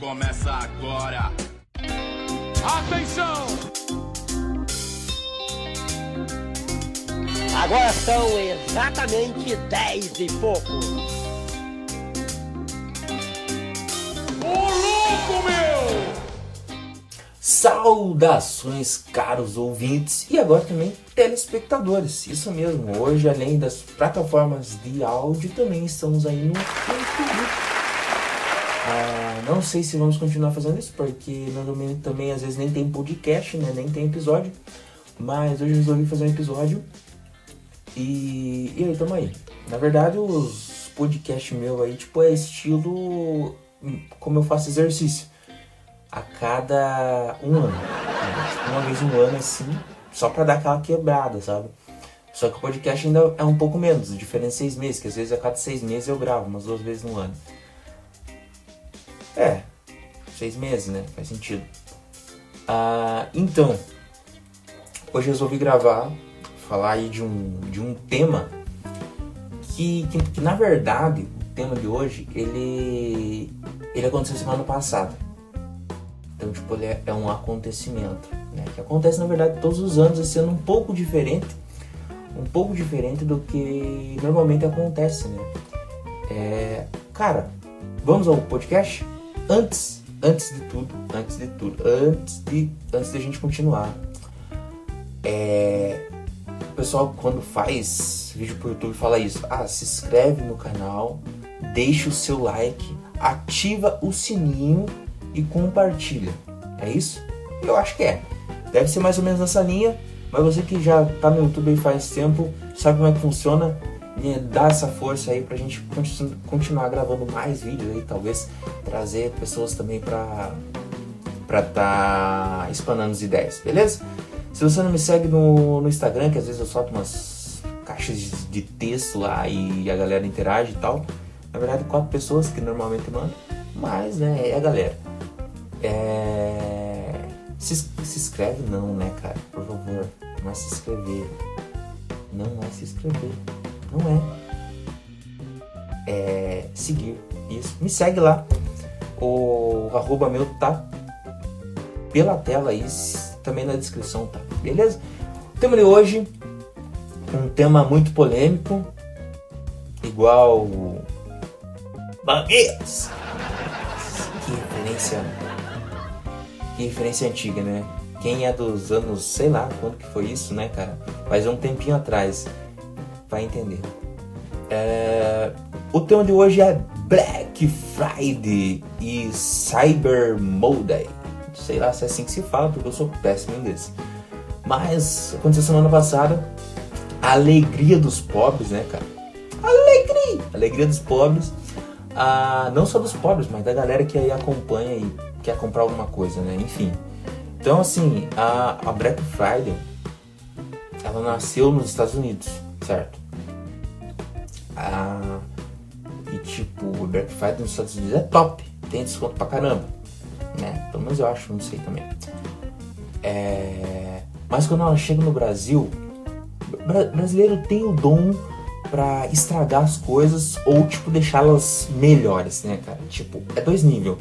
começa agora. Atenção! Agora são exatamente 10 e pouco. Ô louco, meu! Saudações, caros ouvintes e agora também telespectadores. Isso mesmo, hoje além das plataformas de áudio, também estamos aí no YouTube. Ah, não sei se vamos continuar fazendo isso, porque normalmente também às vezes nem tem podcast, né? Nem tem episódio. Mas hoje eu resolvi fazer um episódio e, e aí, tamo aí. Na verdade, os podcasts meu aí, tipo, é estilo hum, como eu faço exercício a cada um ano. Uma vez um ano, assim, só pra dar aquela quebrada, sabe? Só que o podcast ainda é um pouco menos, diferente de seis meses, que às vezes a cada seis meses eu gravo, umas duas vezes no ano. É, seis meses, né? Faz sentido. Ah, então, hoje resolvi gravar, falar aí de um, de um tema que, que, que na verdade, o tema de hoje, ele, ele aconteceu semana passada. Então, tipo, ele é, é um acontecimento, né? Que acontece, na verdade, todos os anos, esse ano um pouco diferente, um pouco diferente do que normalmente acontece, né? É, cara, vamos ao podcast? Antes, antes de tudo, antes de tudo, antes de, antes de a gente continuar, é, o pessoal quando faz vídeo pro YouTube fala isso, ah, se inscreve no canal, deixa o seu like, ativa o sininho e compartilha. É isso? Eu acho que é. Deve ser mais ou menos nessa linha, mas você que já tá no YouTube faz tempo, sabe como é que funciona, e dá essa força aí pra gente continu continuar gravando mais vídeos aí, talvez trazer pessoas também pra pra tá explanando as ideias, beleza? Se você não me segue no, no Instagram, que às vezes eu solto umas caixas de, de texto lá e a galera interage e tal, na verdade quatro pessoas que normalmente mandam, mas né, é a galera. É... Se, se inscreve não, né, cara? Por favor, não é se inscrever. Não é se inscrever. Não é. É seguir. Isso. Me segue lá. O arroba meu tá pela tela aí, também na descrição, tá? Beleza? O tema de hoje, um tema muito polêmico, igual Bangueiras. Que referência que referência antiga, né? Quem é dos anos, sei lá quando que foi isso, né, cara? Faz um tempinho atrás, vai entender. É... O tema de hoje é Black Friday e Cyber Monday. Sei lá se é assim que se fala, porque eu sou péssimo em inglês. Mas aconteceu semana passada, a alegria dos pobres, né, cara? Alegria! Alegria dos pobres. Ah, não só dos pobres, mas da galera que aí acompanha e quer comprar alguma coisa, né? Enfim. Então, assim, a, a Black Friday, ela nasceu nos Estados Unidos, certo? Ah, e tipo, o Black Friday nos Estados Unidos é top, tem desconto pra caramba, né? Pelo menos eu acho, não sei também. É, mas quando ela chega no Brasil, bra brasileiro tem o dom para estragar as coisas ou tipo deixá-las melhores, né, cara? Tipo, é dois níveis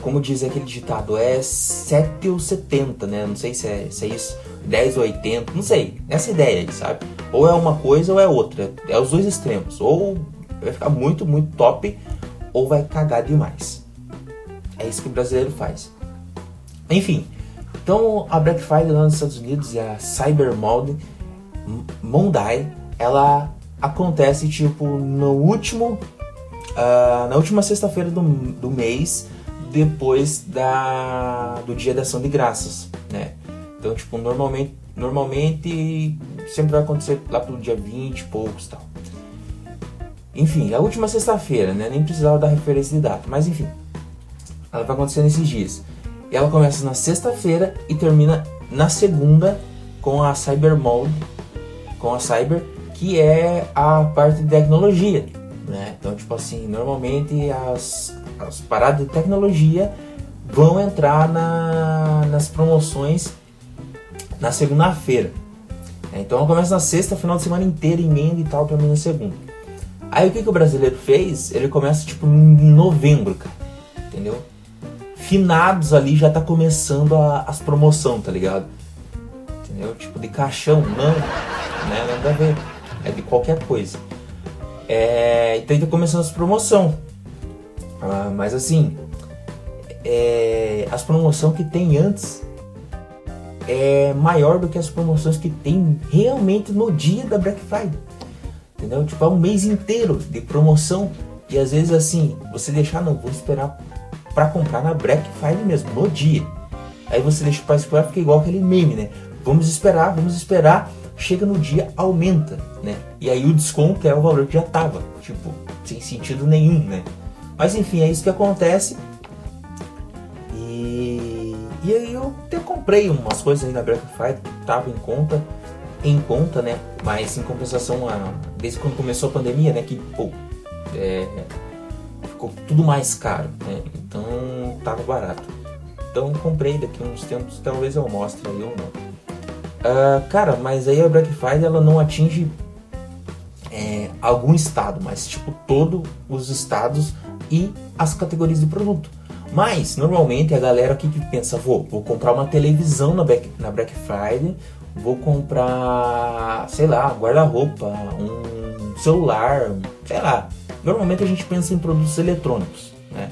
como diz aquele ditado, é 7 ou 70, né? Não sei se é, se é isso, 10 ou 80, não sei. Essa ideia aí, sabe? Ou é uma coisa ou é outra. É os dois extremos. Ou vai ficar muito, muito top, ou vai cagar demais. É isso que o brasileiro faz. Enfim, então a Black Friday lá nos Estados Unidos e a Cyber Monday, ela acontece tipo no último, uh, na última sexta-feira do, do mês depois da, do dia da ação de graças, né? Então, tipo, normalmente, normalmente sempre vai acontecer lá pelo dia 20 e poucos tal. Enfim, a última sexta-feira, né? Nem precisava dar referência de data, mas enfim. Ela vai acontecer nesses dias. E ela começa na sexta-feira e termina na segunda com a Cyber Mode, com a Cyber, que é a parte de tecnologia, né? Então, tipo assim, normalmente as as paradas de tecnologia vão entrar na, nas promoções na segunda-feira. Então começa na sexta, final de semana inteira, emenda e tal, termina na segunda. Aí o que, que o brasileiro fez? Ele começa tipo em novembro, cara. Entendeu? finados ali já tá começando a, as promoção, tá ligado? Entendeu? Tipo de caixão, não, né? Nada a ver. É de qualquer coisa. É, então tá começando as promoção. Ah, mas assim, é, as promoções que tem antes é maior do que as promoções que tem realmente no dia da Black Friday. Entendeu? Tipo, é um mês inteiro de promoção. E às vezes assim, você deixar, não, vou esperar para comprar na Black Friday mesmo, no dia. Aí você deixa para esperar, fica igual aquele meme, né? Vamos esperar, vamos esperar. Chega no dia, aumenta, né? E aí o desconto é o valor que já tava. Tipo, sem sentido nenhum, né? Mas enfim, é isso que acontece. Comprei umas coisas aí na Black Friday tava em conta, em conta, né? Mas em compensação, a, desde quando começou a pandemia, né? Que pô, é, ficou tudo mais caro, né? Então tava barato. Então comprei daqui uns tempos, talvez eu mostre aí ou não. Uh, cara, mas aí a Black Friday ela não atinge é, algum estado, mas tipo todos os estados e as categorias de produto. Mas, normalmente, a galera aqui que pensa, vou, vou comprar uma televisão na Black, na Black Friday, vou comprar, sei lá, guarda-roupa, um celular, sei lá. Normalmente a gente pensa em produtos eletrônicos, né?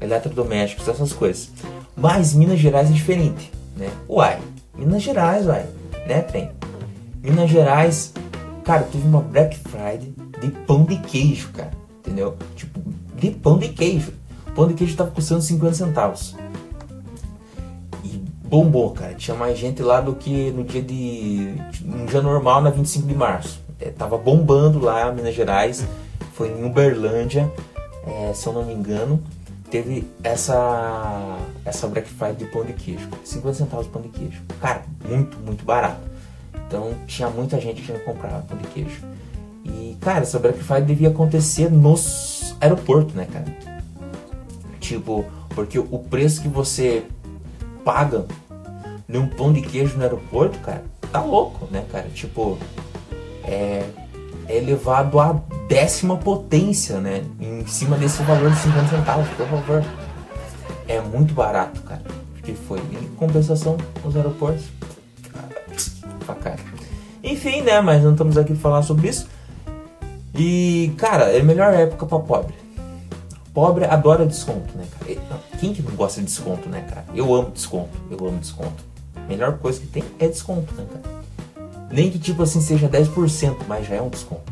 Eletrodomésticos, essas coisas. Mas Minas Gerais é diferente, né? Uai, Minas Gerais, uai, né, trem? Minas Gerais, cara, teve uma Black Friday de pão de queijo, cara, entendeu? Tipo, de pão de queijo. Pão de queijo estava custando 50 centavos. E bombou, cara. Tinha mais gente lá do que no dia de. no dia normal, na 25 de março. É, tava bombando lá Minas Gerais. Foi em Uberlândia, é, se eu não me engano. Teve essa essa Black Friday de pão de queijo. 50 centavos de pão de queijo. Cara, muito, muito barato. Então tinha muita gente que ia comprar pão de queijo. E, cara, essa Black Friday devia acontecer nos aeroportos, né, cara? Tipo, porque o preço que você paga num pão de queijo no aeroporto, cara, tá louco, né, cara? Tipo, é, é elevado à décima potência, né? Em cima desse valor de 50 centavos, por favor. É muito barato, cara. Que foi. Em compensação, os aeroportos. Cara, Enfim, né? Mas não estamos aqui para falar sobre isso. E, cara, é a melhor época para pobre. Pobre adora desconto, né, cara? Quem que não gosta de desconto, né, cara? Eu amo desconto, eu amo desconto. melhor coisa que tem é desconto, né, cara? Nem que, tipo assim, seja 10%, mas já é um desconto.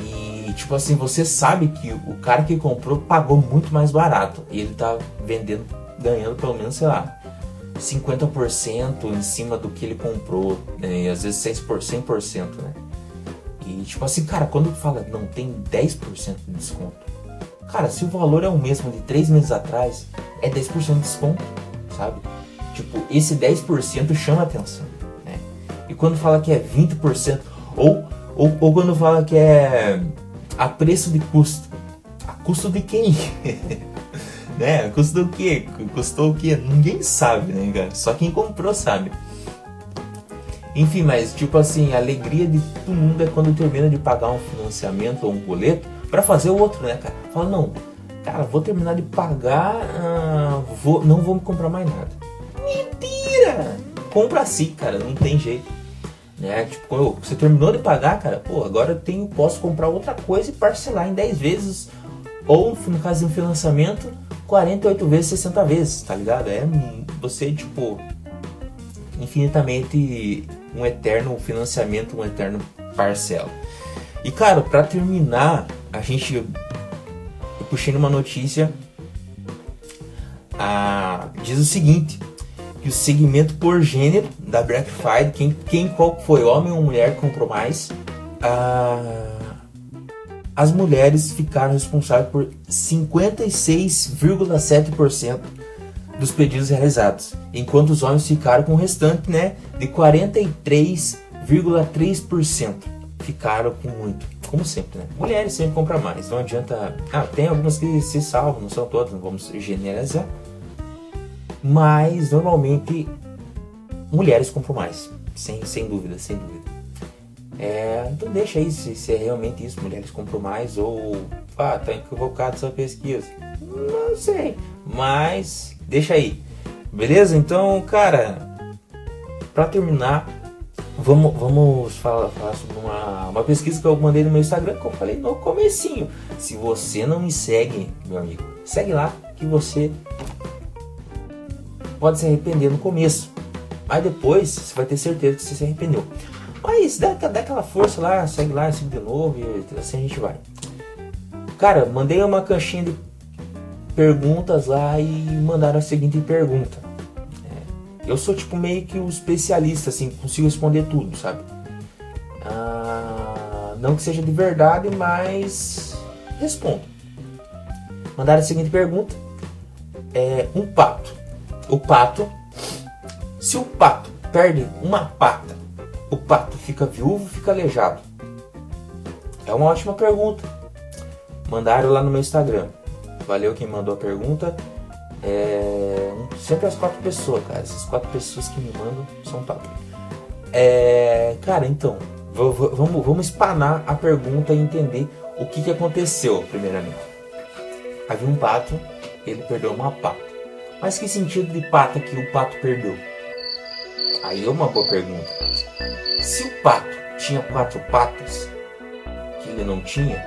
E, tipo assim, você sabe que o cara que comprou pagou muito mais barato. E ele tá vendendo, ganhando pelo menos, sei lá, 50% em cima do que ele comprou. Né? E às vezes 100%, 100% né? E tipo assim, cara, quando fala não tem 10% de desconto, cara, se o valor é o mesmo de 3 meses atrás, é 10% de desconto, sabe? Tipo, esse 10% chama atenção, né? E quando fala que é 20%, ou, ou, ou quando fala que é a preço de custo, a custo de quem? né? Custo do quê? Custou o quê? Ninguém sabe, né, cara? Só quem comprou sabe. Enfim, mas tipo assim, a alegria de todo mundo é quando termina de pagar um financiamento ou um boleto para fazer o outro, né, cara? Fala, não, cara, vou terminar de pagar, ah, vou, não vou comprar mais nada. Mentira! Compra assim, cara, não tem jeito. Né? Tipo, você terminou de pagar, cara, pô, agora eu tenho, posso comprar outra coisa e parcelar em 10 vezes. Ou, no caso de um financiamento, 48 vezes, 60 vezes, tá ligado? É você, tipo, infinitamente um eterno financiamento, um eterno parcela. E cara, para terminar, a gente eu puxei numa notícia a, diz o seguinte, que o segmento por gênero da Black Friday, quem, quem qual foi, homem ou mulher comprou mais, a, as mulheres ficaram responsáveis por 56,7% dos pedidos realizados, enquanto os homens ficaram com o restante, né, de 43,3%. Ficaram com muito, como sempre, né? Mulheres sempre compram mais, não adianta. Ah, tem algumas que se salvam, não são todas, não vamos generalizar. Mas normalmente mulheres compram mais, sem, sem dúvida, sem dúvida. É, então deixa aí se, se, é realmente isso, mulheres compram mais ou ah, tá equivocado essa pesquisa. Não sei, mas deixa aí. Beleza? Então, cara, para terminar, vamos, vamos falar, falar sobre uma, uma pesquisa que eu mandei no meu Instagram, que eu falei no comecinho. Se você não me segue, meu amigo, segue lá que você pode se arrepender no começo. Mas depois você vai ter certeza que você se arrependeu. Mas dá, dá aquela força lá, segue lá, segue de novo e assim a gente vai. Cara, mandei uma caixinha de perguntas lá e mandaram a seguinte pergunta. Eu sou tipo meio que o um especialista, assim, consigo responder tudo, sabe? Ah, não que seja de verdade, mas respondo. Mandaram a seguinte pergunta. É, um pato. O pato, se o pato perde uma pata o pato fica viúvo, fica aleijado? É uma ótima pergunta. Mandaram lá no meu Instagram. Valeu quem mandou a pergunta. É... Sempre as quatro pessoas, cara. Essas quatro pessoas que me mandam são top. É... Cara, então, vamos, vamos espanar a pergunta e entender o que, que aconteceu, primeiramente. Havia um pato, ele perdeu uma pata. Mas que sentido de pata que o pato perdeu? Aí é uma boa pergunta. Se o pato tinha quatro patas, que ele não tinha,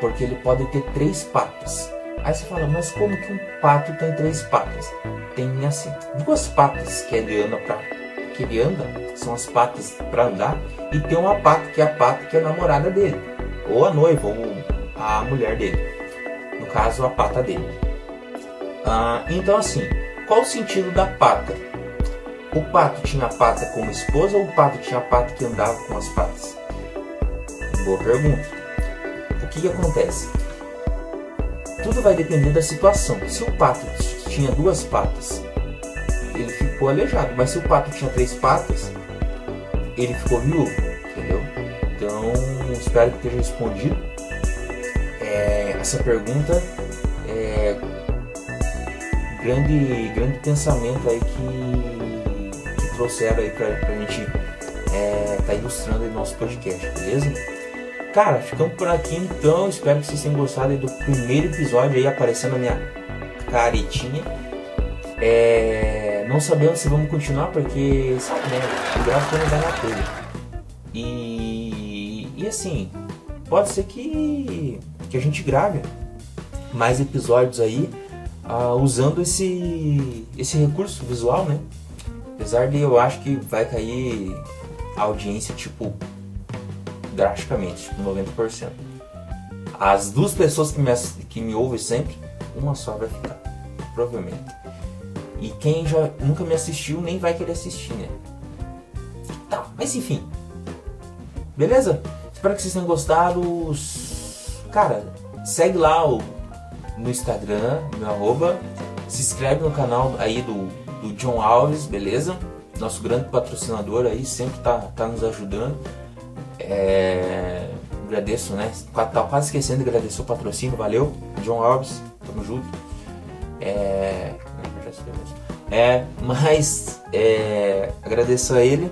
porque ele pode ter três patas. Aí você fala, mas como que um pato tem três patas? Tem assim, duas patas que ele anda para que ele anda, são as patas para andar, e tem uma pata que é a pata que é a namorada dele, ou a noiva, ou a mulher dele. No caso, a pata dele. Ah, então assim, qual o sentido da pata? O pato tinha pata como esposa ou o pato tinha pata que andava com as patas? Boa pergunta. O que, que acontece? Tudo vai depender da situação. Se o pato tinha duas patas, ele ficou aleijado. Mas se o pato tinha três patas, ele ficou viúvo. Entendeu? Então, espero que tenha respondido. É, essa pergunta é grande, grande pensamento aí que trouxeram aí pra, pra gente é, tá ilustrando aí nosso podcast, beleza? Cara, ficamos por aqui então. Espero que vocês tenham gostado do primeiro episódio aí aparecendo a minha caretinha. É, não sabemos se vamos continuar porque, sabe, né? O gráfico não dá na telha. E, e assim, pode ser que, que a gente grave mais episódios aí uh, usando esse, esse recurso visual, né? Apesar de eu acho que vai cair a audiência, tipo, drasticamente, tipo 90%. As duas pessoas que me, que me ouvem sempre, uma só vai ficar, provavelmente. E quem já nunca me assistiu nem vai querer assistir, né? Tá, mas enfim. Beleza? Espero que vocês tenham gostado. Cara, segue lá o, no Instagram, meu arroba. Se inscreve no canal aí do do John Alves, beleza? Nosso grande patrocinador aí, sempre tá, tá nos ajudando. É, agradeço, né? Tá quase esquecendo de agradecer o patrocínio, valeu, John Alves, tamo junto. É, é mas é, agradeço a ele.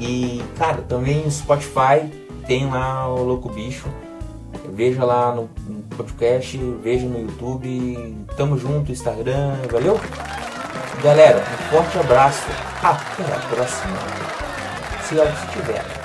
E, cara, também no Spotify tem lá o Louco Bicho. Veja lá no, no podcast, veja no YouTube. Tamo junto, Instagram, valeu? Galera, um forte abraço. Até a próxima. Se, tiver.